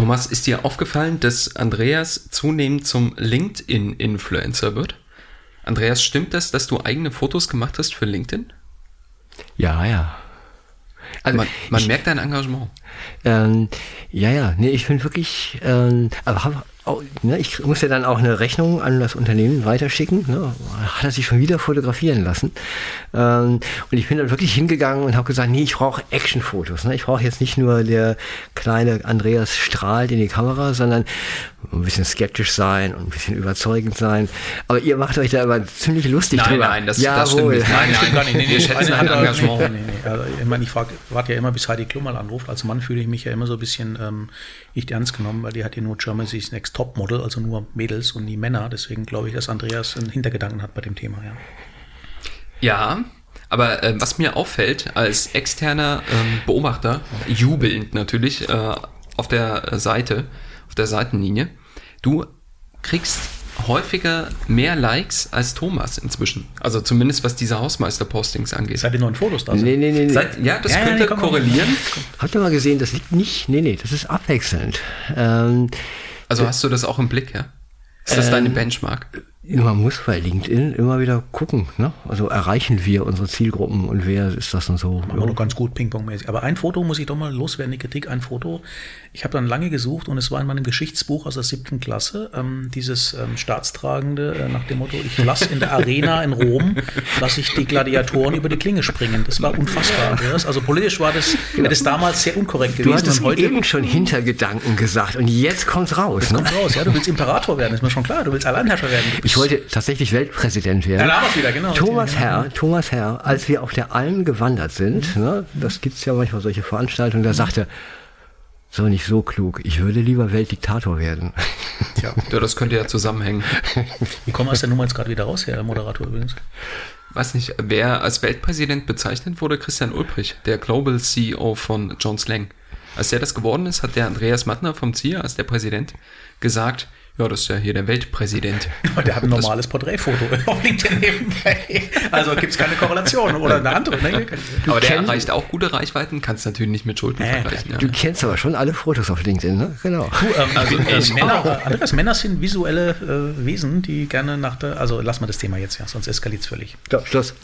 Thomas, ist dir aufgefallen, dass Andreas zunehmend zum LinkedIn-Influencer wird? Andreas, stimmt das, dass du eigene Fotos gemacht hast für LinkedIn? Ja, ja. Also man, man ich, merkt dein Engagement. Ähm, ja, ja, nee, ich bin wirklich, ähm, aber hab, auch, ne, ich muss ja dann auch eine Rechnung an das Unternehmen weiterschicken. Ne, hat er sich schon wieder fotografieren lassen. Ähm, und ich bin dann wirklich hingegangen und habe gesagt, nee, ich brauche Actionfotos. Ne? Ich brauche jetzt nicht nur der kleine Andreas strahlt in die Kamera, sondern ein bisschen skeptisch sein und ein bisschen überzeugend sein. Aber ihr macht euch da aber ziemlich lustig nein, drüber. Nein, das, ja, das stimmt nicht. Nein, nein, gar nicht. Nee, wir schätzen ein Engagement. Nee, nee, also, ich meine, ich warte ja immer, bis Heidi Klum mal anruft. Als Mann fühle ich mich ja immer so ein bisschen ähm, nicht ernst genommen, weil die hat ja nur Germany's Next Top Model, also nur Mädels und nie Männer. Deswegen glaube ich, dass Andreas einen Hintergedanken hat bei dem Thema, ja. Ja, aber äh, was mir auffällt als externer ähm, Beobachter, jubelnd natürlich äh, auf der Seite, auf der Seitenlinie, du kriegst häufiger mehr Likes als Thomas inzwischen. Also zumindest was diese Hausmeister-Postings angeht. Seid ihr neuen Fotos da? Nee, nee, nee. nee. Seit, ja, das ja, könnte nee, korrelieren. Habt ihr mal gesehen, das liegt nicht, nee, nee, das ist abwechselnd. Ähm, also hast du das auch im Blick, ja? Ist das ähm, deine Benchmark? Man muss bei LinkedIn immer wieder gucken. Ne? Also erreichen wir unsere Zielgruppen und wer ist das dann so? Wir doch ganz gut Ping-Pong-mäßig. Aber ein Foto muss ich doch mal loswerden, die Kritik, ein Foto. Ich habe dann lange gesucht und es war in meinem Geschichtsbuch aus der siebten Klasse, ähm, dieses ähm, Staatstragende äh, nach dem Motto, ich lasse in der Arena in Rom, lasse ich die Gladiatoren über die Klinge springen. Das war unfassbar. Also politisch war das, genau. das damals sehr unkorrekt gewesen. Du hattest heute eben schon Hintergedanken gesagt und jetzt kommt's raus. Jetzt ne? kommt raus, ja. Du willst Imperator werden, ist mir schon klar. Du willst Alleinherrscher werden. Ich wollte tatsächlich Weltpräsident werden. Ja, da wieder, genau. Thomas Herr, Thomas Herr, als wir auf der Alm gewandert sind, mhm. ne, das gibt's ja manchmal solche Veranstaltungen, da sagte so nicht so klug. Ich würde lieber Weltdiktator werden. Ja, das könnte ja zusammenhängen. Wie kommen wir aus der Nummer jetzt gerade wieder raus, Herr Moderator übrigens? Weiß nicht, wer als Weltpräsident bezeichnet wurde, Christian Ulbrich, der Global CEO von John Slang. Als er das geworden ist, hat der Andreas Mattner vom ZIA als der Präsident gesagt, ja, das ist ja hier der Weltpräsident. Aber der hat ein normales Porträtfoto auf LinkedIn nebenbei. Also gibt es keine Korrelation oder eine andere. Ne? Aber der erreicht auch gute Reichweiten, kannst natürlich nicht mit Schulden äh, vergleichen. Ja. Du kennst aber schon alle Fotos auf LinkedIn, ne? Genau. Du, ähm, also, äh, Männer, Andreas, Männer sind visuelle äh, Wesen, die gerne nach der. Also lass mal das Thema jetzt, ja, sonst eskaliert es völlig. Ja, Schluss.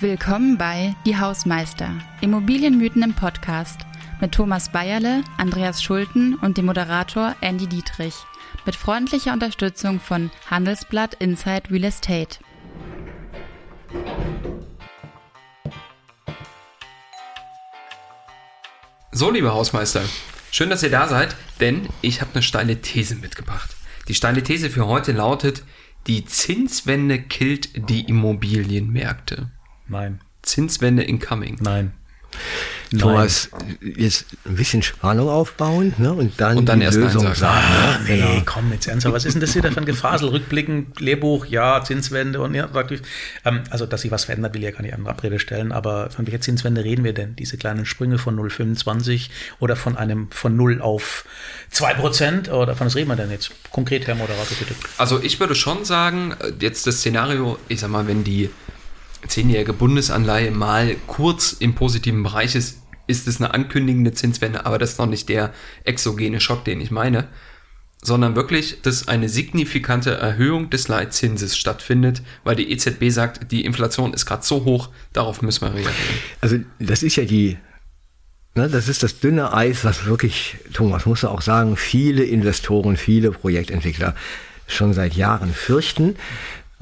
Willkommen bei Die Hausmeister, Immobilienmythen im Podcast mit Thomas Bayerle, Andreas Schulten und dem Moderator Andy Dietrich. Mit freundlicher Unterstützung von Handelsblatt Inside Real Estate. So, liebe Hausmeister, schön, dass ihr da seid, denn ich habe eine steile These mitgebracht. Die steile These für heute lautet, die Zinswende killt die Immobilienmärkte. Nein. Zinswende incoming. Nein. Thomas, jetzt ein bisschen Spannung aufbauen ne? und dann, und dann die erst Lösung sagen. sagen ah, ne? genau. Nee, komm jetzt ernsthaft. Was ist denn das hier für ein Gefasel? Rückblicken, Lehrbuch, ja, Zinswende und ja, ähm, also, dass sich was verändert, will ich ja gar nicht an Abrede stellen, aber von welcher Zinswende reden wir denn? Diese kleinen Sprünge von 0,25 oder von einem von 0 auf 2 Prozent oder von was reden wir denn jetzt? Konkret, Herr Moderator, bitte. Also, ich würde schon sagen, jetzt das Szenario, ich sag mal, wenn die zehnjährige Bundesanleihe mal kurz im positiven Bereich ist, ist es eine ankündigende Zinswende, aber das ist noch nicht der exogene Schock, den ich meine, sondern wirklich, dass eine signifikante Erhöhung des Leitzinses stattfindet, weil die EZB sagt, die Inflation ist gerade so hoch, darauf müssen wir reagieren. Also das ist ja die, ne, das ist das dünne Eis, was wirklich, Thomas muss auch sagen, viele Investoren, viele Projektentwickler schon seit Jahren fürchten,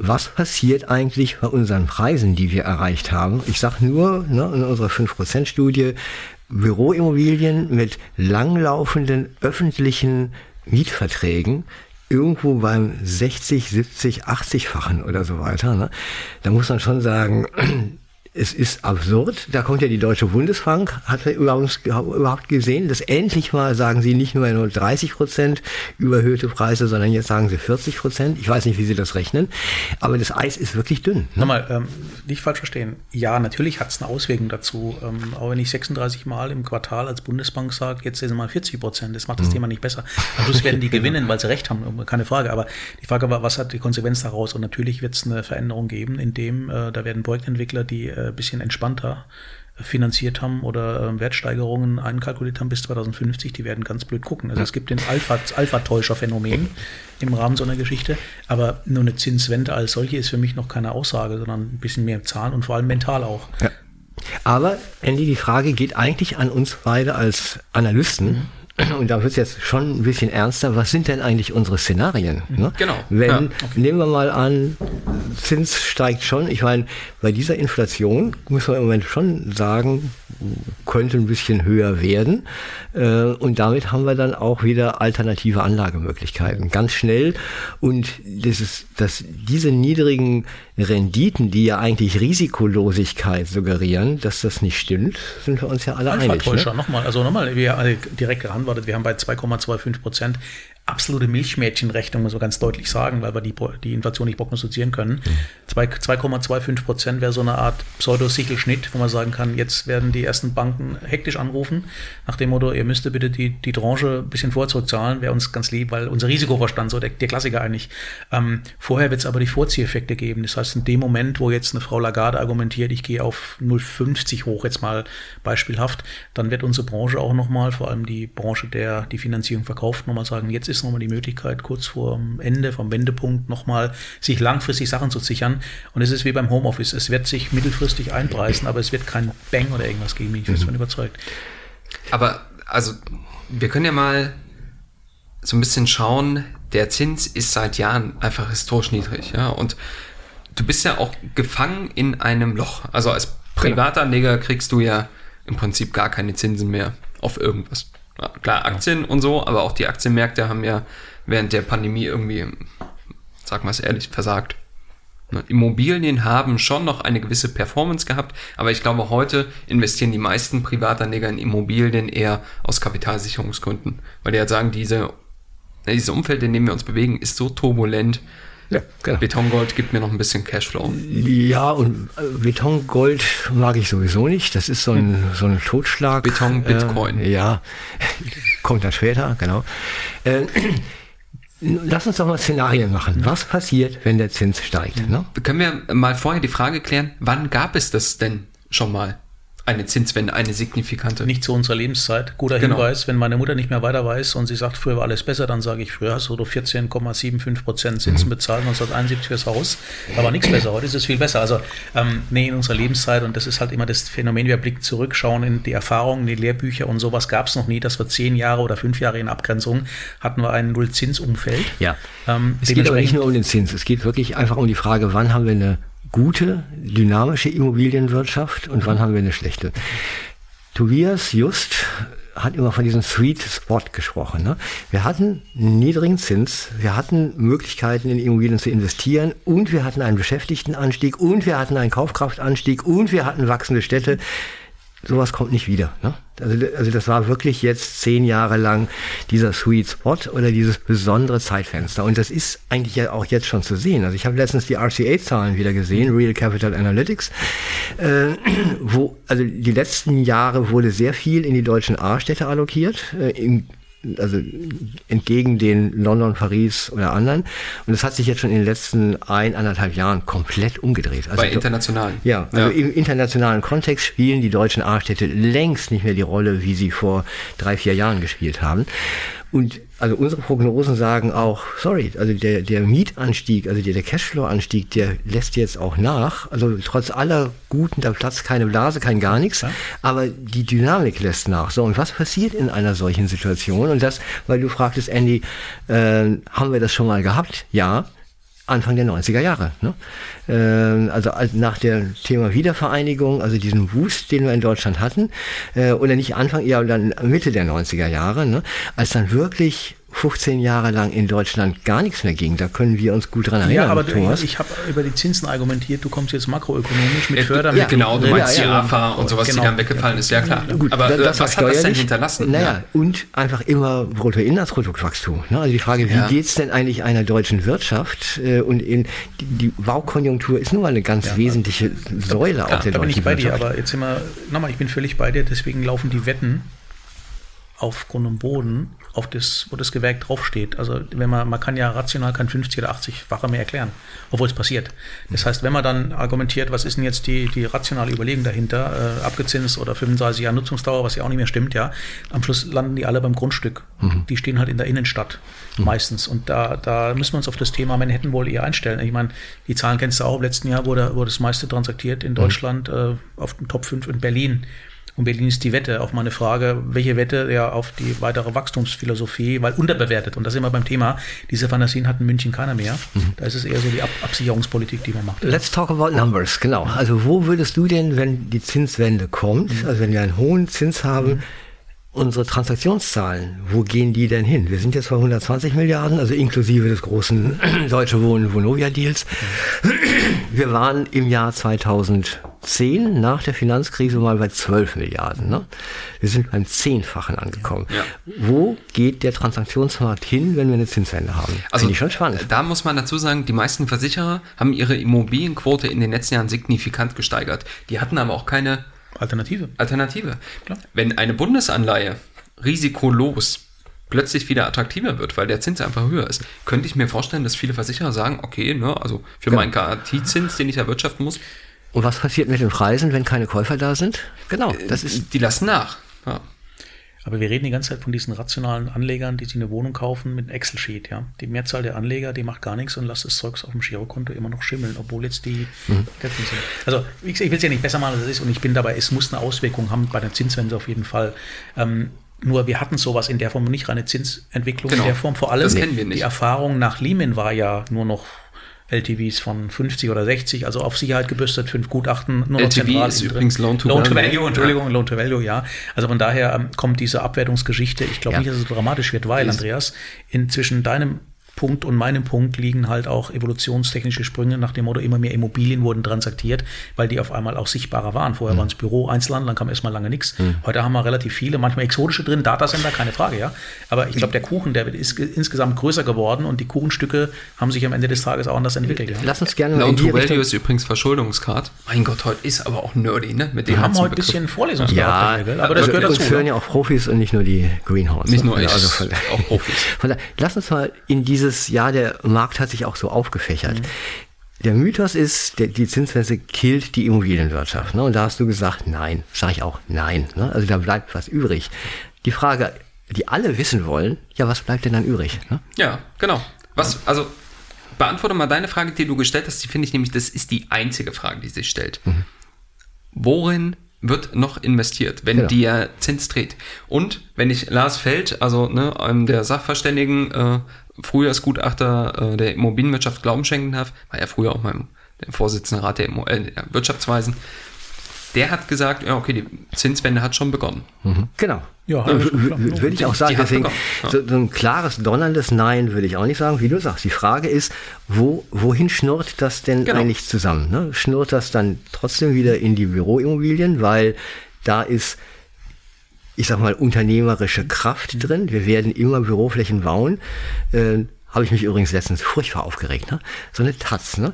was passiert eigentlich bei unseren Preisen, die wir erreicht haben. Ich sage nur, ne, in unserer 5%-Studie, Büroimmobilien mit langlaufenden öffentlichen Mietverträgen irgendwo beim 60, 70, 80-fachen oder so weiter. Ne? Da muss man schon sagen, es ist absurd. Da kommt ja die Deutsche Bundesbank, hat er überhaupt gesehen, dass endlich mal sagen sie nicht nur 30 Prozent überhöhte Preise, sondern jetzt sagen sie 40 Prozent. Ich weiß nicht, wie sie das rechnen, aber das Eis ist wirklich dünn. Ne? Nochmal, ähm, nicht falsch verstehen. Ja, natürlich hat es eine Auswirkung dazu. Ähm, aber wenn ich 36 Mal im Quartal als Bundesbank sage, jetzt sind mal 40 Prozent, das macht das mhm. Thema nicht besser. Am Schluss werden die gewinnen, weil sie recht haben, keine Frage. Aber die Frage war, was hat die Konsequenz daraus? Und natürlich wird es eine Veränderung geben, in dem äh, da werden Projektentwickler, die äh, bisschen entspannter finanziert haben oder äh, Wertsteigerungen einkalkuliert haben bis 2050, die werden ganz blöd gucken. Also es gibt den Alpha-Täuscher-Phänomen im Rahmen so einer Geschichte, aber nur eine Zinswende als solche ist für mich noch keine Aussage, sondern ein bisschen mehr Zahlen und vor allem mental auch. Ja. Aber, Andy, die Frage geht eigentlich an uns beide als Analysten. Mhm und da wird es jetzt schon ein bisschen ernster, was sind denn eigentlich unsere Szenarien? Ne? Genau. Wenn, ja, okay. nehmen wir mal an, Zins steigt schon. Ich meine, bei dieser Inflation muss man im Moment schon sagen, könnte ein bisschen höher werden. Äh, und damit haben wir dann auch wieder alternative Anlagemöglichkeiten. Ganz schnell. Und das ist, dass diese niedrigen Renditen, die ja eigentlich Risikolosigkeit suggerieren, dass das nicht stimmt, sind wir uns ja alle einig. Ne? Nochmal, also nochmal, wir direkt geantwortet, wir haben bei 2,25 Prozent absolute Milchmädchenrechnung, muss man ganz deutlich sagen, weil wir die, die Inflation nicht prognostizieren können. Mhm. 2,25 Prozent wäre so eine Art Pseudo-Sichelschnitt, wo man sagen kann, jetzt werden die ersten Banken hektisch anrufen, nach dem Motto, ihr müsst bitte die, die Tranche ein bisschen vorzurückzahlen, wäre uns ganz lieb, weil unser Risikoverstand, so der, der Klassiker eigentlich. Ähm, vorher wird es aber die Vorzieheffekte geben. Das heißt, in dem Moment, wo jetzt eine Frau Lagarde argumentiert, ich gehe auf 0,50 hoch, jetzt mal beispielhaft, dann wird unsere Branche auch nochmal, vor allem die Branche, der die Finanzierung verkauft, nochmal sagen, jetzt ist ist nochmal die Möglichkeit, kurz vor dem Ende, vom Wendepunkt nochmal sich langfristig Sachen zu sichern. Und es ist wie beim Homeoffice. Es wird sich mittelfristig einpreisen, aber es wird kein Bang oder irgendwas geben. Ich bin davon mhm. überzeugt. Aber, also, wir können ja mal so ein bisschen schauen, der Zins ist seit Jahren einfach historisch niedrig, ja, und du bist ja auch gefangen in einem Loch. Also als Privatanleger kriegst du ja im Prinzip gar keine Zinsen mehr auf irgendwas. Ja, klar, Aktien und so, aber auch die Aktienmärkte haben ja während der Pandemie irgendwie, sag mal es ehrlich, versagt. Ne, Immobilien haben schon noch eine gewisse Performance gehabt, aber ich glaube, heute investieren die meisten Privatanleger in Immobilien eher aus Kapitalsicherungsgründen, weil die halt sagen, diese, dieses Umfeld, in dem wir uns bewegen, ist so turbulent, ja, genau. Betongold gibt mir noch ein bisschen Cashflow. Ja, und äh, Betongold mag ich sowieso nicht. Das ist so ein, hm. so ein Totschlag. Beton, Bitcoin. Äh, ja, kommt dann später, genau. Äh, Lass uns doch mal Szenarien machen. Was passiert, wenn der Zins steigt? Ne? Können wir mal vorher die Frage klären, wann gab es das denn schon mal? Eine Zinswende, eine signifikante. Nicht zu unserer Lebenszeit. Guter genau. Hinweis, wenn meine Mutter nicht mehr weiter weiß und sie sagt, früher war alles besser, dann sage ich, früher hast du 14,75 Prozent Zinsen mhm. bezahlt, 1971 fürs Haus. Da war nichts besser, heute ist es viel besser. Also, ähm, nee, in unserer Lebenszeit und das ist halt immer das Phänomen, wir blicken zurück, schauen in die Erfahrungen, die Lehrbücher und sowas gab es noch nie, dass wir zehn Jahre oder fünf Jahre in Abgrenzung hatten wir ein Nullzinsumfeld. Ja. Ähm, es geht aber nicht nur um den Zins, es geht wirklich einfach um die Frage, wann haben wir eine gute, dynamische Immobilienwirtschaft und wann haben wir eine schlechte. Tobias Just hat immer von diesem Sweet Spot gesprochen. Ne? Wir hatten einen niedrigen Zins, wir hatten Möglichkeiten in Immobilien zu investieren und wir hatten einen Beschäftigtenanstieg und wir hatten einen Kaufkraftanstieg und wir hatten wachsende Städte sowas kommt nicht wieder. Ne? Also, also das war wirklich jetzt zehn Jahre lang dieser Sweet Spot oder dieses besondere Zeitfenster. Und das ist eigentlich ja auch jetzt schon zu sehen. Also ich habe letztens die RCA-Zahlen wieder gesehen, Real Capital Analytics, äh, wo also die letzten Jahre wurde sehr viel in die deutschen A-Städte allokiert, äh, im also entgegen den London, Paris oder anderen. Und das hat sich jetzt schon in den letzten ein, anderthalb Jahren komplett umgedreht. Also Bei internationalen. Ja, also ja. im internationalen Kontext spielen die deutschen A-Städte längst nicht mehr die Rolle, wie sie vor drei, vier Jahren gespielt haben. Und also unsere Prognosen sagen auch, sorry, also der, der Mietanstieg, also der, der Cashflow-Anstieg, der lässt jetzt auch nach. Also trotz aller guten, da platzt keine Blase, kein gar nichts, ja. aber die Dynamik lässt nach. So, und was passiert in einer solchen Situation? Und das, weil du fragtest, Andy, äh, haben wir das schon mal gehabt? Ja. Anfang der 90er Jahre. Ne? Äh, also nach dem Thema Wiedervereinigung, also diesen Boost, den wir in Deutschland hatten, äh, oder nicht Anfang, ja, dann Mitte der 90er Jahre, ne? als dann wirklich 15 Jahre lang in Deutschland gar nichts mehr ging. Da können wir uns gut dran erinnern. Ja, aber Thomas. ich habe über die Zinsen argumentiert. Du kommst jetzt makroökonomisch mit Fördermitteln. Ja, genau, du meinst ja, ja, die AFA und sowas, genau. die dann weggefallen ist. Ja, klar. Gut, aber das, das was hat das denn hinterlassen? Naja, und einfach immer Bruttoinlandsproduktwachstum. Ne? Also die Frage, wie ja. geht's denn eigentlich einer deutschen Wirtschaft? Äh, und in, die, Baukonjunktur ist nun mal eine ganz wesentliche Säule auch der da deutschen bin ich bei Wirtschaft. dir, aber jetzt immer, nochmal, ich bin völlig bei dir, deswegen laufen die Wetten auf Grund und Boden, auf das, wo das Gewerk draufsteht. Also wenn man, man kann ja rational kein 50 oder 80-fache mehr erklären, obwohl es passiert. Das heißt, wenn man dann argumentiert, was ist denn jetzt die, die rationale Überlegung dahinter, äh, abgezinst oder 35 Jahre Nutzungsdauer, was ja auch nicht mehr stimmt, ja, am Schluss landen die alle beim Grundstück. Mhm. Die stehen halt in der Innenstadt mhm. meistens. Und da, da müssen wir uns auf das Thema Manhattan wohl eher einstellen. Ich meine, die Zahlen kennst du auch, im letzten Jahr wurde, wurde das meiste transaktiert in mhm. Deutschland mhm. äh, auf den Top 5 in Berlin. Und Berlin ist die Wette. Auf meine Frage, welche Wette ja auf die weitere Wachstumsphilosophie, weil unterbewertet. Und da sind wir beim Thema. Diese Fantasien hat in München keiner mehr. Mhm. Da ist es eher so die Ab Absicherungspolitik, die man macht. Let's talk about numbers. Genau. Also wo würdest du denn, wenn die Zinswende kommt, mhm. also wenn wir einen hohen Zins haben, mhm unsere Transaktionszahlen, wo gehen die denn hin? Wir sind jetzt bei 120 Milliarden, also inklusive des großen Deutsche Wohnen Vonovia Deals. Wir waren im Jahr 2010 nach der Finanzkrise mal bei 12 Milliarden. Ne? Wir sind beim Zehnfachen angekommen. Ja. Wo geht der Transaktionsmarkt hin, wenn wir eine Zinswende haben? Also Finde ich schon spannend. Da muss man dazu sagen, die meisten Versicherer haben ihre Immobilienquote in den letzten Jahren signifikant gesteigert. Die hatten aber auch keine Alternative. Alternative. Klar. Wenn eine Bundesanleihe risikolos plötzlich wieder attraktiver wird, weil der Zins einfach höher ist, könnte ich mir vorstellen, dass viele Versicherer sagen, okay, ne, also für genau. meinen Garantiezins, den ich erwirtschaften muss. Und was passiert mit den Preisen, wenn keine Käufer da sind? Genau, das ist. Die lassen nach. Ja. Aber wir reden die ganze Zeit von diesen rationalen Anlegern, die sich eine Wohnung kaufen mit einem Excel-Sheet. Ja? Die Mehrzahl der Anleger, die macht gar nichts und lässt das Zeugs auf dem Girokonto immer noch schimmeln, obwohl jetzt die mhm. sind. Also ich, ich will es ja nicht besser machen, als es ist und ich bin dabei, es muss eine Auswirkung haben bei der Zinswende auf jeden Fall. Ähm, nur wir hatten sowas in der Form nicht reine Zinsentwicklung genau. in der Form. Vor allem die Erfahrung nach Lehman war ja nur noch LTVs von 50 oder 60, also auf Sicherheit gebürstet, fünf Gutachten, nur LTV zentral ist übrigens Loan to, Loan to Value. Value. Entschuldigung, ja. Loan to Value, ja. Also von daher ähm, kommt diese Abwertungsgeschichte, ich glaube ja. nicht, dass es dramatisch wird, weil, Andreas, inzwischen deinem Punkt und meinem Punkt liegen halt auch evolutionstechnische Sprünge nach dem Motto, immer mehr Immobilien wurden transaktiert, weil die auf einmal auch sichtbarer waren. Vorher mhm. waren es Büro, Einzelhandel, dann kam erstmal lange nichts. Mhm. Heute haben wir relativ viele, manchmal exotische drin, Datacenter, keine Frage, ja. Aber ich glaube, der Kuchen, der ist insgesamt größer geworden und die Kuchenstücke haben sich am Ende des Tages auch anders entwickelt. Ja. Lass uns gerne Loan to Value ist übrigens Verschuldungsgrad. Mein Gott, heute ist aber auch nerdy, ne? Mit dem wir haben heute ein bisschen Vorlesungsgrad, ja, aber das gehört dazu. Wir hören ja auch Profis und nicht nur die Greenhorns. Nicht nur ich, also von, auch Profis. Von daher, lass uns mal in dieses Jahr der Markt hat sich auch so aufgefächert. Mhm. Der Mythos ist, der, die Zinswende killt die Immobilienwirtschaft. Ne? Und da hast du gesagt, nein. Sage ich auch, nein. Ne? Also da bleibt was übrig. Die Frage, die alle wissen wollen, ja, was bleibt denn dann übrig? Ne? Ja, genau. Was, also beantworte mal deine Frage, die du gestellt hast. Die finde ich nämlich, das ist die einzige Frage, die sich stellt. Mhm. Worin wird noch investiert, wenn genau. der Zins dreht. Und wenn ich Lars Feld, also ne, einem der Sachverständigen, äh, Frühjahrsgutachter äh, der Immobilienwirtschaft Glauben schenken darf, war ja früher auch mein der Vorsitzende Rat der, äh, der Wirtschaftsweisen, der hat gesagt, ja, okay, die Zinswende hat schon begonnen. Mhm. Genau. Ja, ja würde ich auch sagen. Deswegen, ja. so, so, ein klares, donnerndes Nein würde ich auch nicht sagen, wie du sagst. Die Frage ist, wo, wohin schnurrt das denn genau. eigentlich zusammen? Ne? Schnurrt das dann trotzdem wieder in die Büroimmobilien, weil da ist ich sag mal, unternehmerische Kraft drin. Wir werden immer Büroflächen bauen. Äh, Habe ich mich übrigens letztens furchtbar aufgeregt. Ne? So eine Taz. Ne?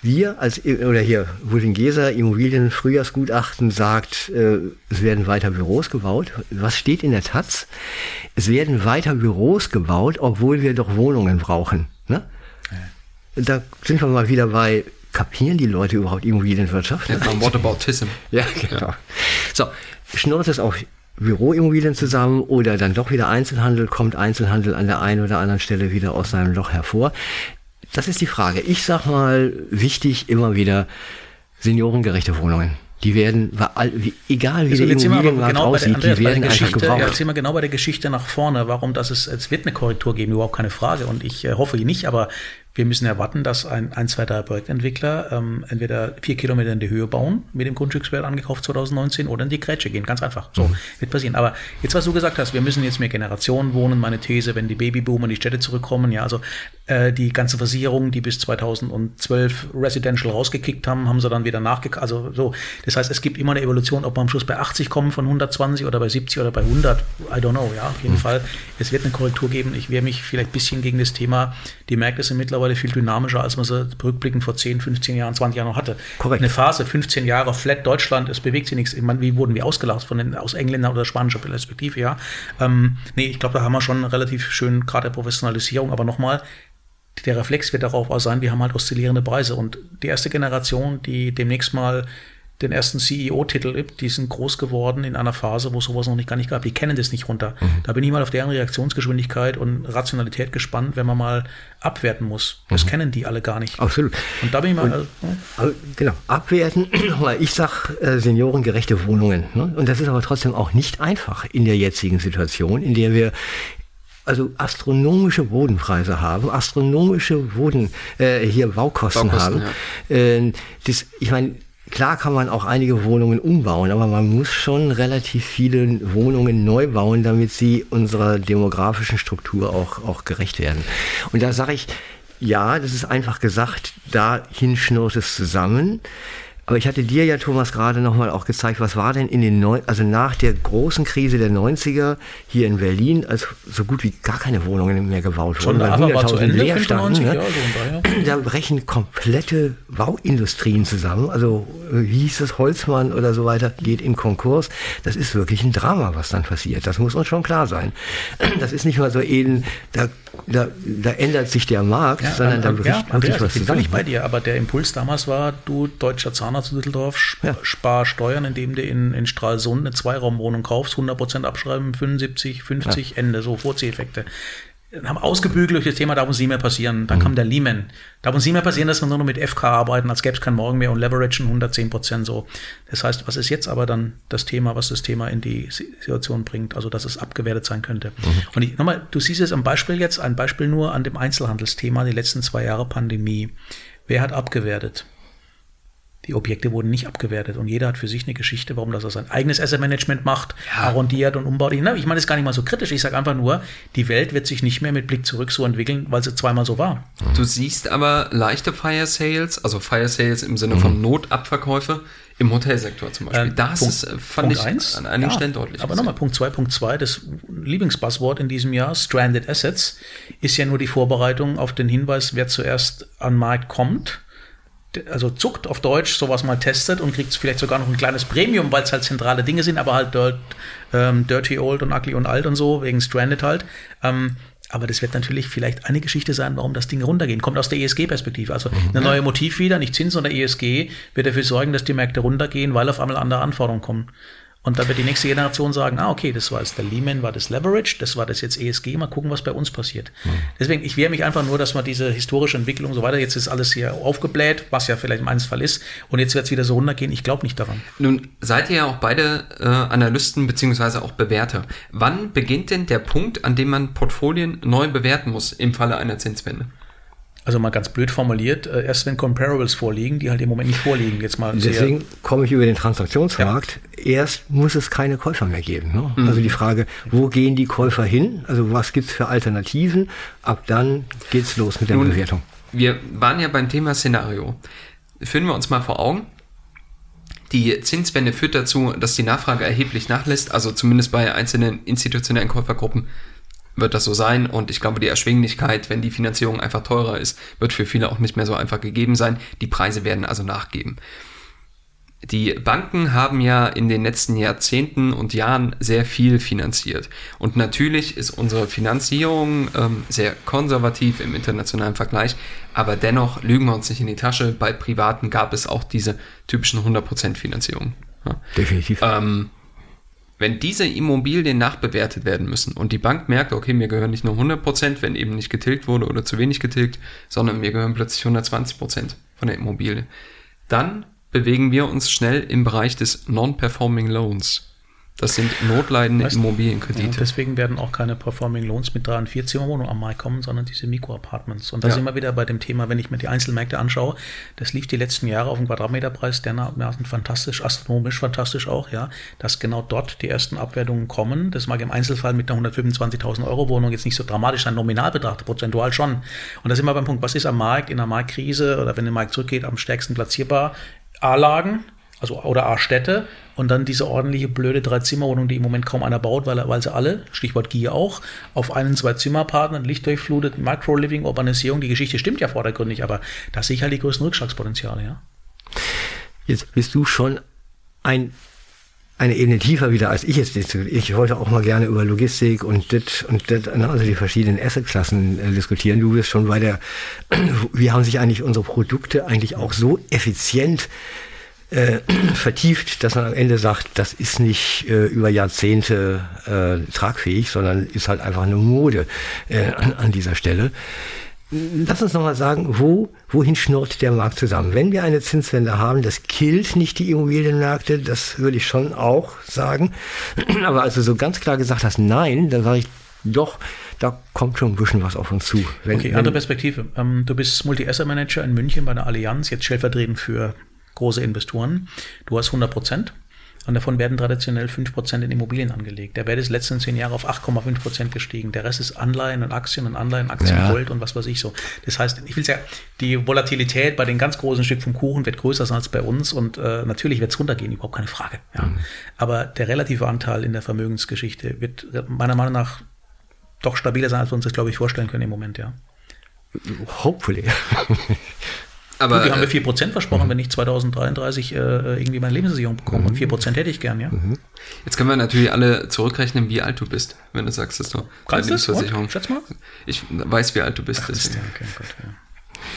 Wir als, oder hier, Wulfingeser Immobilienfrühjahrsgutachten sagt, äh, es werden weiter Büros gebaut. Was steht in der Taz? Es werden weiter Büros gebaut, obwohl wir doch Wohnungen brauchen. Ne? Da sind wir mal wieder bei, kapieren die Leute überhaupt Immobilienwirtschaft? Ja, what about TISM? Ja, genau. So, schnurrt es auf Büroimmobilien zusammen oder dann doch wieder Einzelhandel, kommt Einzelhandel an der einen oder anderen Stelle wieder aus seinem Loch hervor. Das ist die Frage. Ich sag mal, wichtig immer wieder seniorengerechte Wohnungen. Die werden, egal wie also der Immobilienmarkt genau aussieht, der, die werden einfach gebraucht. Ja, jetzt sind wir genau bei der Geschichte nach vorne. Warum das ist, es wird eine Korrektur geben, überhaupt keine Frage. Und ich äh, hoffe nicht, aber wir müssen erwarten, dass ein, ein zwei, drei Projektentwickler ähm, entweder vier Kilometer in die Höhe bauen, mit dem Grundstückswert angekauft 2019, oder in die Grätsche gehen. Ganz einfach. So, mhm. wird passieren. Aber jetzt, was du gesagt hast, wir müssen jetzt mehr Generationen wohnen. Meine These, wenn die Babyboomer in die Städte zurückkommen, ja, also äh, die ganze Versicherung, die bis 2012 Residential rausgekickt haben, haben sie dann wieder nachgekauft. Also so. Das heißt, es gibt immer eine Evolution, ob wir am Schluss bei 80 kommen von 120 oder bei 70 oder bei 100. I don't know, ja, auf jeden mhm. Fall. Es wird eine Korrektur geben. Ich wehre mich vielleicht ein bisschen gegen das Thema, die Märkte sind mittlerweile mittlerweile viel dynamischer, als man sie rückblickend vor 10, 15 Jahren, 20 Jahren noch hatte. Korrekt. Eine Phase, 15 Jahre, flat Deutschland, es bewegt sich nichts. Ich meine, wie wurden wir ausgelacht von den, aus Engländer oder spanischer Perspektive, ja. Ähm, nee, ich glaube, da haben wir schon relativ schön Grad der Professionalisierung, aber nochmal, der Reflex wird darauf auch sein, wir haben halt oszillierende Preise und die erste Generation, die demnächst mal den ersten CEO-Titel gibt, die sind groß geworden in einer Phase, wo sowas noch nicht gar nicht gab. Die kennen das nicht runter. Mhm. Da bin ich mal auf deren Reaktionsgeschwindigkeit und Rationalität gespannt, wenn man mal abwerten muss. Das mhm. kennen die alle gar nicht. Absolut. Und da bin ich mal. Und, also, also, genau, abwerten. Ich sag äh, seniorengerechte Wohnungen. Ne? Und das ist aber trotzdem auch nicht einfach in der jetzigen Situation, in der wir also astronomische Bodenpreise haben, astronomische Boden, äh, hier Baukosten, Baukosten haben. Ja. Äh, das, ich meine, klar kann man auch einige Wohnungen umbauen, aber man muss schon relativ viele Wohnungen neu bauen, damit sie unserer demografischen Struktur auch, auch gerecht werden. Und da sage ich, ja, das ist einfach gesagt, da hinschnurrt es zusammen. Aber ich hatte dir ja, Thomas, gerade nochmal auch gezeigt, was war denn in den Neu also nach der großen Krise der 90er hier in Berlin, als so gut wie gar keine Wohnungen mehr gebaut wurden, weil 100.000 leer standen. Ne? Da brechen komplette Bauindustrien zusammen. Also wie hieß es, Holzmann oder so weiter, geht in Konkurs. Das ist wirklich ein Drama, was dann passiert. Das muss uns schon klar sein. Das ist nicht mal so eben, da, da, da ändert sich der Markt, ja, sondern da bricht ja, wirklich was zusammen. Ich bin völlig bei dir, aber der Impuls damals war, du deutscher Zahnarzt zu Düsseldorf, sp ja. spar Steuern, indem du in, in Stralsund eine Zweiraumwohnung kaufst, 100% abschreiben, 75, 50, ja. Ende, so Vorzieheffekte haben ausgebügelt durch das Thema, darf uns nie mehr passieren. Dann mhm. kam der Lehman. Darf uns nie mehr passieren, dass wir nur noch mit FK arbeiten, als gäbe es kein Morgen mehr und leveragen 110 Prozent so. Das heißt, was ist jetzt aber dann das Thema, was das Thema in die Situation bringt? Also, dass es abgewertet sein könnte. Mhm. Und ich, nochmal, du siehst es am Beispiel jetzt, ein Beispiel nur an dem Einzelhandelsthema, die letzten zwei Jahre Pandemie. Wer hat abgewertet? Die Objekte wurden nicht abgewertet und jeder hat für sich eine Geschichte, warum das er sein eigenes Asset Management macht, ja. arrondiert und umbaut. Ich meine, das ist gar nicht mal so kritisch. Ich sage einfach nur, die Welt wird sich nicht mehr mit Blick zurück so entwickeln, weil sie zweimal so war. Du siehst aber leichte Fire Sales, also Fire Sales im Sinne von mhm. Notabverkäufe im Hotelsektor zum Beispiel. Ähm, das Punkt, äh, fand Punkt ich eins, an einigen ja, Stellen deutlich. Aber nochmal Punkt zwei, Punkt zwei, das Lieblingsbuzzword in diesem Jahr, Stranded Assets, ist ja nur die Vorbereitung auf den Hinweis, wer zuerst an Markt kommt also zuckt auf Deutsch, sowas mal testet und kriegt vielleicht sogar noch ein kleines Premium, weil es halt zentrale Dinge sind, aber halt dirt, ähm, Dirty Old und Ugly und Alt und so, wegen Stranded halt. Ähm, aber das wird natürlich vielleicht eine Geschichte sein, warum das Ding runtergehen. Kommt aus der ESG-Perspektive. Also mhm. eine neue Motiv wieder, nicht Zins, sondern ESG, wird dafür sorgen, dass die Märkte runtergehen, weil auf einmal andere Anforderungen kommen. Und dann wird die nächste Generation sagen, ah, okay, das war jetzt der Lehman, war das Leverage, das war das jetzt ESG, mal gucken, was bei uns passiert. Mhm. Deswegen, ich wehre mich einfach nur, dass man diese historische Entwicklung so weiter, jetzt ist alles hier aufgebläht, was ja vielleicht im Einzelfall ist, und jetzt wird es wieder so runtergehen, ich glaube nicht daran. Nun seid ihr ja auch beide äh, Analysten beziehungsweise auch Bewerter. Wann beginnt denn der Punkt, an dem man Portfolien neu bewerten muss im Falle einer Zinswende? Also mal ganz blöd formuliert, äh, erst wenn Comparables vorliegen, die halt im Moment nicht vorliegen. Jetzt mal Deswegen komme ich über den Transaktionsmarkt. Ja. Erst muss es keine Käufer mehr geben. Ne? Mhm. Also die Frage, wo gehen die Käufer hin? Also was gibt's für Alternativen? Ab dann geht's los mit der Nun, Bewertung. Wir waren ja beim Thema Szenario. Führen wir uns mal vor Augen. Die Zinswende führt dazu, dass die Nachfrage erheblich nachlässt, also zumindest bei einzelnen institutionellen Käufergruppen wird das so sein. Und ich glaube, die Erschwinglichkeit, wenn die Finanzierung einfach teurer ist, wird für viele auch nicht mehr so einfach gegeben sein. Die Preise werden also nachgeben. Die Banken haben ja in den letzten Jahrzehnten und Jahren sehr viel finanziert. Und natürlich ist unsere Finanzierung ähm, sehr konservativ im internationalen Vergleich, aber dennoch lügen wir uns nicht in die Tasche. Bei Privaten gab es auch diese typischen 100% Finanzierung. Ja. Definitiv. Ähm, wenn diese Immobilien nachbewertet werden müssen und die Bank merkt, okay, mir gehören nicht nur 100%, wenn eben nicht getilgt wurde oder zu wenig getilgt, sondern mir gehören plötzlich 120% von der Immobilie, dann bewegen wir uns schnell im Bereich des Non-Performing Loans. Das sind notleidende weißt, Immobilienkredite. Ja, deswegen werden auch keine Performing Loans mit 3 und 4 Zimmerwohnungen am Markt kommen, sondern diese Mikro-Apartments. Und da ja. sind wir wieder bei dem Thema, wenn ich mir die Einzelmärkte anschaue, das lief die letzten Jahre auf dem Quadratmeterpreis dermaßen fantastisch, astronomisch fantastisch auch, ja, dass genau dort die ersten Abwertungen kommen. Das mag im Einzelfall mit einer 125.000 Euro Wohnung jetzt nicht so dramatisch sein, nominal betrachtet, prozentual schon. Und da sind wir beim Punkt, was ist am Markt, in einer Marktkrise oder wenn der Markt zurückgeht, am stärksten platzierbar? A-Lagen, Also, oder A, Städte und dann diese ordentliche, blöde Drei-Zimmer-Wohnung, die im Moment kaum einer baut, weil, weil sie alle, Stichwort Gier auch, auf einen Zwei-Zimmer-Partner, Lichtdurchflutet, Micro-Living, Urbanisierung, die Geschichte stimmt ja vordergründig, aber da sehe ich halt die größten Rückschlagspotenziale, ja. Jetzt bist du schon ein eine Ebene tiefer wieder als ich jetzt. Ich wollte auch mal gerne über Logistik und das und das, ne, also die verschiedenen Assetklassen äh, diskutieren. Du bist schon bei der, wie haben sich eigentlich unsere Produkte eigentlich auch so effizient äh, vertieft, dass man am Ende sagt, das ist nicht äh, über Jahrzehnte äh, tragfähig, sondern ist halt einfach eine Mode äh, an, an dieser Stelle. Lass uns nochmal sagen, wo, wohin schnurrt der Markt zusammen? Wenn wir eine Zinswende haben, das killt nicht die Immobilienmärkte, das würde ich schon auch sagen. Aber als du so ganz klar gesagt hast, nein, dann sage ich doch, da kommt schon ein bisschen was auf uns zu. Wenn, okay, andere Perspektive. Ähm, du bist Multi-Asset-Manager in München bei der Allianz, jetzt stellvertretend für große Investoren. Du hast 100 Prozent. Und davon werden traditionell 5% in Immobilien angelegt. Der Wert ist letzten zehn Jahre auf 8,5% gestiegen. Der Rest ist Anleihen und Aktien und Anleihen, Aktien, ja. Gold und was weiß ich so. Das heißt, ich will ja, die Volatilität bei den ganz großen Stück vom Kuchen wird größer sein als bei uns und äh, natürlich wird es runtergehen, überhaupt keine Frage. Ja. Mhm. Aber der relative Anteil in der Vermögensgeschichte wird meiner Meinung nach doch stabiler sein, als wir uns das, glaube ich, vorstellen können im Moment, ja. Hopefully. Aber Gut, die haben mir 4% äh, versprochen, mhm. wenn ich 2033 äh, irgendwie meine Lebensversicherung bekomme. Mhm. Und 4% hätte ich gern, ja. Mhm. Jetzt können wir natürlich alle zurückrechnen, wie alt du bist, wenn du sagst, dass du Kannst Lebensversicherung. Schätz mal. Ich weiß, wie alt du bist. Ach, das ja, okay, Gott, ja.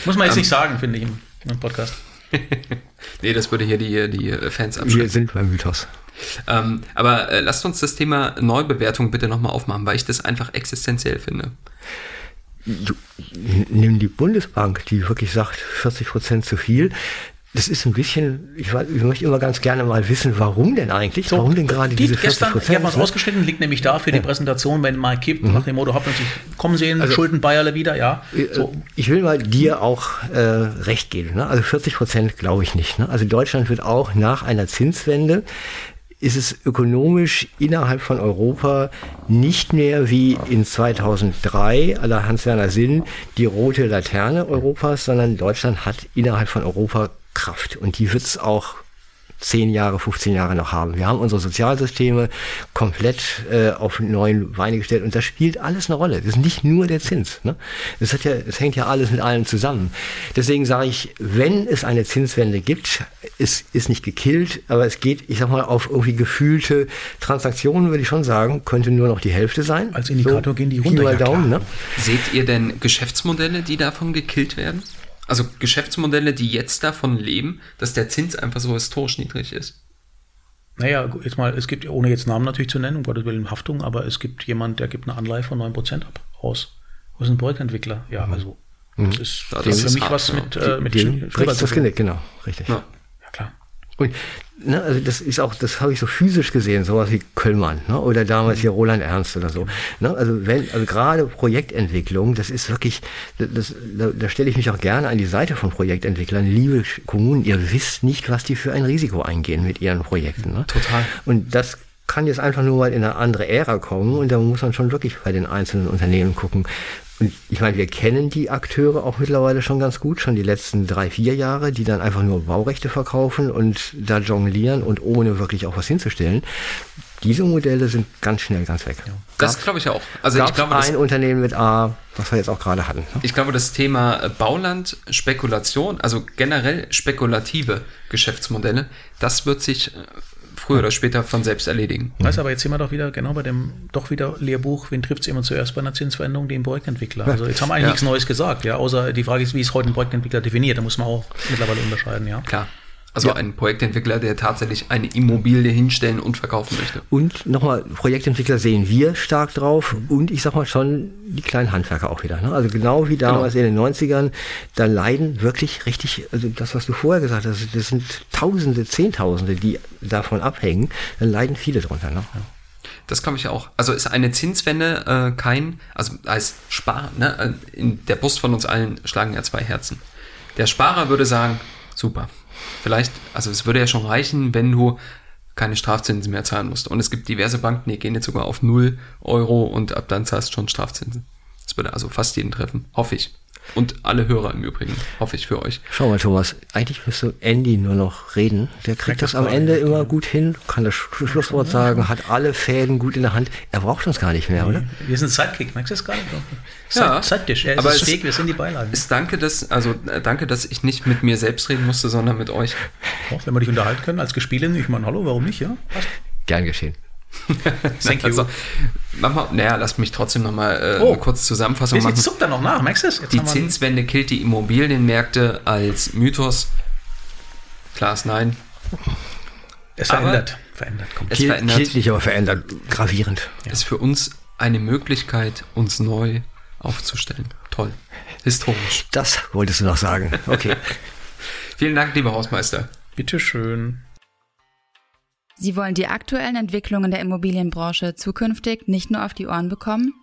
Muss man jetzt um, nicht sagen, finde ich, im, im Podcast. nee, das würde hier die, die Fans abschrecken. Wir sind beim Mythos. Ähm, aber äh, lasst uns das Thema Neubewertung bitte nochmal aufmachen, weil ich das einfach existenziell finde nimm die Bundesbank, die wirklich sagt, 40 Prozent zu viel. Das ist ein bisschen, ich, ich, möchte immer ganz gerne mal wissen, warum denn eigentlich? So, warum denn gerade diese 40 Prozent? Ich habe was ne? ausgeschnitten, liegt nämlich da für die Präsentation, wenn mal kippt, mhm. nach dem Motto, ihr kommen sehen, also, Schulden Bayerle wieder, ja. Äh, so. Ich will mal dir auch äh, recht geben. Ne? Also 40 Prozent glaube ich nicht. Ne? Also Deutschland wird auch nach einer Zinswende ist es ökonomisch innerhalb von Europa nicht mehr wie in 2003 aller Hans-Werner Sinn die rote Laterne Europas, sondern Deutschland hat innerhalb von Europa Kraft. Und die wird es auch 10 Jahre, 15 Jahre noch haben. Wir haben unsere Sozialsysteme komplett äh, auf neuen Beine gestellt und das spielt alles eine Rolle. Das ist nicht nur der Zins. Ne? Das, hat ja, das hängt ja alles mit allem zusammen. Deswegen sage ich, wenn es eine Zinswende gibt, es ist nicht gekillt, aber es geht, ich sag mal, auf irgendwie gefühlte Transaktionen, würde ich schon sagen, könnte nur noch die Hälfte sein. Als Indikator so, gehen die runter. Ja, Daumen, ne? Seht ihr denn Geschäftsmodelle, die davon gekillt werden? Also Geschäftsmodelle, die jetzt davon leben, dass der Zins einfach so historisch niedrig ist. Naja, jetzt mal, es gibt, ohne jetzt Namen natürlich zu nennen, um Gottes Willen Haftung, aber es gibt jemand, der gibt eine Anleihe von 9% ab, aus. Was ist ein Projektentwickler? Ja, mhm. also, das mhm. ist, das, das ist für mich hart, was mit, ja. äh, mit den, das Genick, genau, richtig. Ja. ja, klar. Und ne, also das ist auch, das habe ich so physisch gesehen, sowas wie Köllmann ne, oder damals hier Roland Ernst oder so. Ne, also wenn, also gerade Projektentwicklung, das ist wirklich, das, da, da stelle ich mich auch gerne an die Seite von Projektentwicklern. Liebe Kommunen, ihr wisst nicht, was die für ein Risiko eingehen mit ihren Projekten. Ne? Total. Und das kann jetzt einfach nur mal in eine andere Ära kommen und da muss man schon wirklich bei den einzelnen Unternehmen gucken, und ich meine, wir kennen die Akteure auch mittlerweile schon ganz gut, schon die letzten drei, vier Jahre, die dann einfach nur Baurechte verkaufen und da jonglieren und ohne wirklich auch was hinzustellen. Diese Modelle sind ganz schnell ganz weg. Ja. Das glaube ich auch. Also ich glaube, ein Unternehmen mit A, was wir jetzt auch gerade hatten. Ne? Ich glaube, das Thema Bauland, Spekulation, also generell spekulative Geschäftsmodelle, das wird sich äh, früher oder später von selbst erledigen. Weißt aber jetzt sind wir doch wieder genau bei dem doch wieder Lehrbuch, wen trifft es immer zuerst bei einer Zinsveränderung? Den Projektentwickler. Also jetzt haben wir eigentlich ja. nichts Neues gesagt, ja, außer die Frage ist, wie ist heute ein Projektentwickler definiert? Da muss man auch mittlerweile unterscheiden, ja. Klar. Also ja. ein Projektentwickler, der tatsächlich eine Immobilie hinstellen und verkaufen möchte. Und nochmal, Projektentwickler sehen wir stark drauf mhm. und ich sag mal schon die kleinen Handwerker auch wieder. Ne? Also genau wie damals genau. in den 90ern, da leiden wirklich richtig, also das, was du vorher gesagt hast, das sind Tausende, Zehntausende, die davon abhängen, da leiden viele drunter. Ne? Ja. Das glaube ich auch. Also ist eine Zinswende äh, kein, also als Spar, ne, in der Brust von uns allen schlagen ja zwei Herzen. Der Sparer würde sagen, super, vielleicht, also es würde ja schon reichen, wenn du keine Strafzinsen mehr zahlen musst. Und es gibt diverse Banken, die gehen jetzt sogar auf 0 Euro und ab dann zahlst du schon Strafzinsen. Das würde also fast jeden treffen, hoffe ich. Und alle Hörer im Übrigen, hoffe ich für euch. Schau mal, Thomas, eigentlich müsste Andy nur noch reden. Der kriegt das am Ende immer gut hin, kann das Schlusswort sagen, hat alle Fäden gut in der Hand. Er braucht uns gar nicht mehr, oder? Wir sind Sidekick, merkst du das gerade? Ja. Sidedish, er ist Aber wir sind die Beilagen. Ist danke, dass, also äh, danke, dass ich nicht mit mir selbst reden musste, sondern mit euch. Auch wenn wir dich unterhalten können als Gespielin, ich meine, hallo, warum nicht, ja? Passt. Gern geschehen. Thank you. Also, mach mal, naja, lass mich trotzdem nochmal äh, Oh. eine kurze Zusammenfassung machen. zuckt er noch nach, merkst du Die Zinswende killt die Immobilienmärkte als Mythos. Klaas, nein. Es Aber- verändert, verändert, kommt. Es Kiel, verändert. Kiel nicht, aber verändert. Gravierend. Ist für uns eine Möglichkeit, uns neu aufzustellen. Toll. Historisch. Das wolltest du noch sagen. Okay. Vielen Dank, lieber Hausmeister. Bitteschön. Sie wollen die aktuellen Entwicklungen der Immobilienbranche zukünftig nicht nur auf die Ohren bekommen?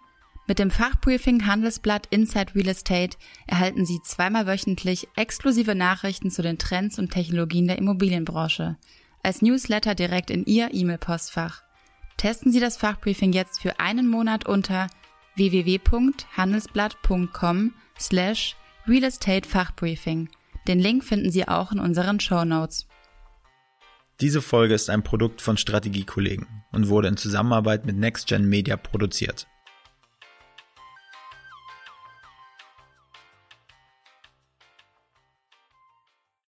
Mit dem Fachbriefing Handelsblatt Inside Real Estate erhalten Sie zweimal wöchentlich exklusive Nachrichten zu den Trends und Technologien der Immobilienbranche. Als Newsletter direkt in Ihr E-Mail-Postfach. Testen Sie das Fachbriefing jetzt für einen Monat unter www.handelsblatt.com slash Real Estate Fachbriefing. Den Link finden Sie auch in unseren Show Notes. Diese Folge ist ein Produkt von Strategiekollegen und wurde in Zusammenarbeit mit NextGen Media produziert.